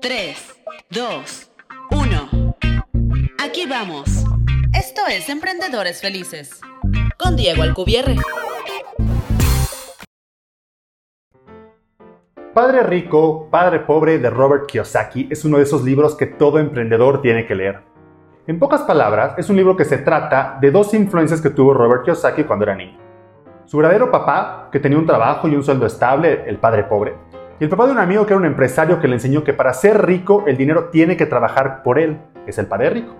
3, 2, 1. Aquí vamos. Esto es Emprendedores Felices. Con Diego Alcubierre. Padre Rico, Padre Pobre de Robert Kiyosaki es uno de esos libros que todo emprendedor tiene que leer. En pocas palabras, es un libro que se trata de dos influencias que tuvo Robert Kiyosaki cuando era niño. Su verdadero papá, que tenía un trabajo y un sueldo estable, el padre pobre, y el papá de un amigo que era un empresario que le enseñó que para ser rico el dinero tiene que trabajar por él, es el padre rico.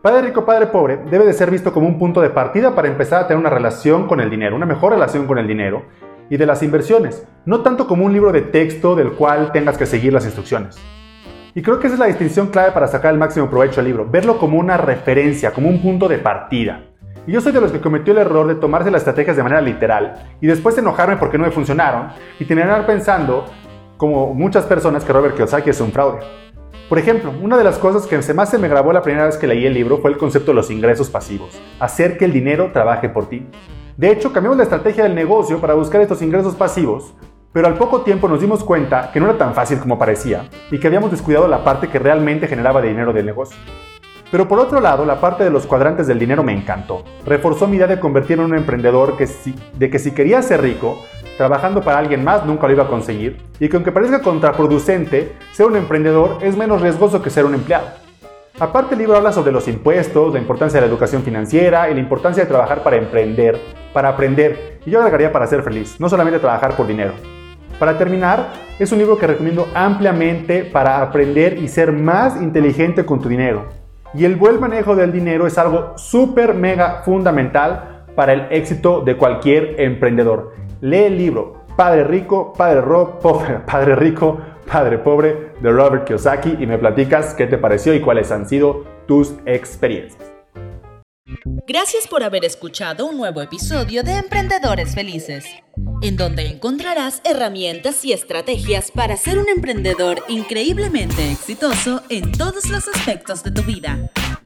Padre rico, padre pobre debe de ser visto como un punto de partida para empezar a tener una relación con el dinero, una mejor relación con el dinero y de las inversiones, no tanto como un libro de texto del cual tengas que seguir las instrucciones. Y creo que esa es la distinción clave para sacar el máximo provecho al libro, verlo como una referencia, como un punto de partida. Y yo soy de los que cometió el error de tomarse las estrategias de manera literal y después enojarme porque no me funcionaron y terminar pensando, como muchas personas, que Robert Kiyosaki es un fraude. Por ejemplo, una de las cosas que más se me grabó la primera vez que leí el libro fue el concepto de los ingresos pasivos, hacer que el dinero trabaje por ti. De hecho, cambiamos la estrategia del negocio para buscar estos ingresos pasivos, pero al poco tiempo nos dimos cuenta que no era tan fácil como parecía y que habíamos descuidado la parte que realmente generaba dinero del negocio. Pero por otro lado, la parte de los cuadrantes del dinero me encantó. Reforzó mi idea de convertirme en un emprendedor que de que si quería ser rico, trabajando para alguien más nunca lo iba a conseguir, y que aunque parezca contraproducente, ser un emprendedor es menos riesgoso que ser un empleado. Aparte el libro habla sobre los impuestos, la importancia de la educación financiera y la importancia de trabajar para emprender, para aprender, y yo agregaría para ser feliz, no solamente trabajar por dinero. Para terminar, es un libro que recomiendo ampliamente para aprender y ser más inteligente con tu dinero y el buen manejo del dinero es algo súper mega fundamental para el éxito de cualquier emprendedor. Lee el libro Padre Rico, Padre, pobre, Padre Rico, Padre Pobre de Robert Kiyosaki y me platicas qué te pareció y cuáles han sido tus experiencias. Gracias por haber escuchado un nuevo episodio de Emprendedores Felices, en donde encontrarás herramientas y estrategias para ser un emprendedor increíblemente exitoso en todos los aspectos de tu vida.